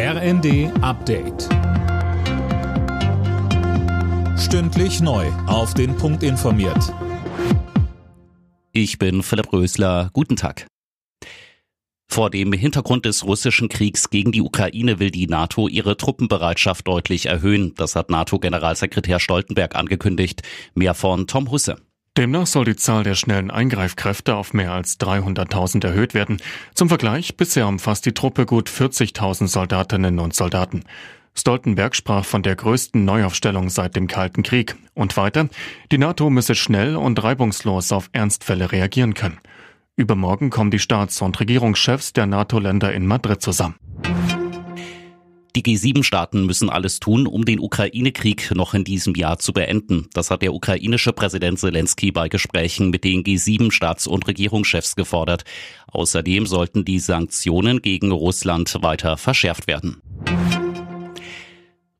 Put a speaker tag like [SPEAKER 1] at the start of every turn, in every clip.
[SPEAKER 1] RND Update. Stündlich neu. Auf den Punkt informiert.
[SPEAKER 2] Ich bin Philipp Rösler. Guten Tag. Vor dem Hintergrund des russischen Kriegs gegen die Ukraine will die NATO ihre Truppenbereitschaft deutlich erhöhen. Das hat NATO-Generalsekretär Stoltenberg angekündigt. Mehr von Tom Husse.
[SPEAKER 3] Demnach soll die Zahl der schnellen Eingreifkräfte auf mehr als 300.000 erhöht werden. Zum Vergleich, bisher umfasst die Truppe gut 40.000 Soldatinnen und Soldaten. Stoltenberg sprach von der größten Neuaufstellung seit dem Kalten Krieg. Und weiter, die NATO müsse schnell und reibungslos auf Ernstfälle reagieren können. Übermorgen kommen die Staats- und Regierungschefs der NATO-Länder in Madrid zusammen.
[SPEAKER 2] Die G7-Staaten müssen alles tun, um den Ukraine-Krieg noch in diesem Jahr zu beenden. Das hat der ukrainische Präsident Zelensky bei Gesprächen mit den G7-Staats- und Regierungschefs gefordert. Außerdem sollten die Sanktionen gegen Russland weiter verschärft werden.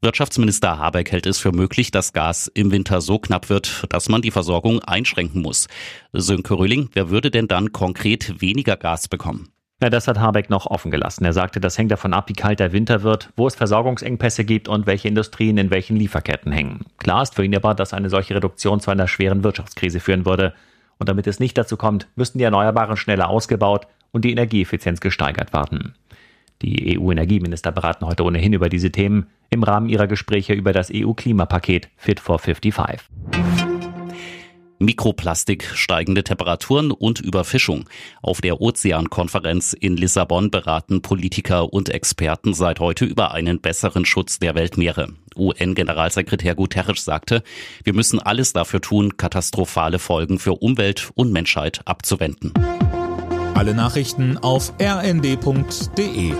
[SPEAKER 2] Wirtschaftsminister Habeck hält es für möglich, dass Gas im Winter so knapp wird, dass man die Versorgung einschränken muss. Sönke Röhling, wer würde denn dann konkret weniger Gas bekommen?
[SPEAKER 4] Ja, das hat Habeck noch offen gelassen. Er sagte, das hängt davon ab, wie kalt der Winter wird, wo es Versorgungsengpässe gibt und welche Industrien in welchen Lieferketten hängen. Klar ist für ihn aber, dass eine solche Reduktion zu einer schweren Wirtschaftskrise führen würde. Und damit es nicht dazu kommt, müssten die Erneuerbaren schneller ausgebaut und die Energieeffizienz gesteigert werden. Die EU-Energieminister beraten heute ohnehin über diese Themen im Rahmen ihrer Gespräche über das EU-Klimapaket Fit for 55.
[SPEAKER 2] Mikroplastik, steigende Temperaturen und Überfischung. Auf der Ozeankonferenz in Lissabon beraten Politiker und Experten seit heute über einen besseren Schutz der Weltmeere. UN-Generalsekretär Guterres sagte, wir müssen alles dafür tun, katastrophale Folgen für Umwelt und Menschheit abzuwenden.
[SPEAKER 1] Alle Nachrichten auf rnd.de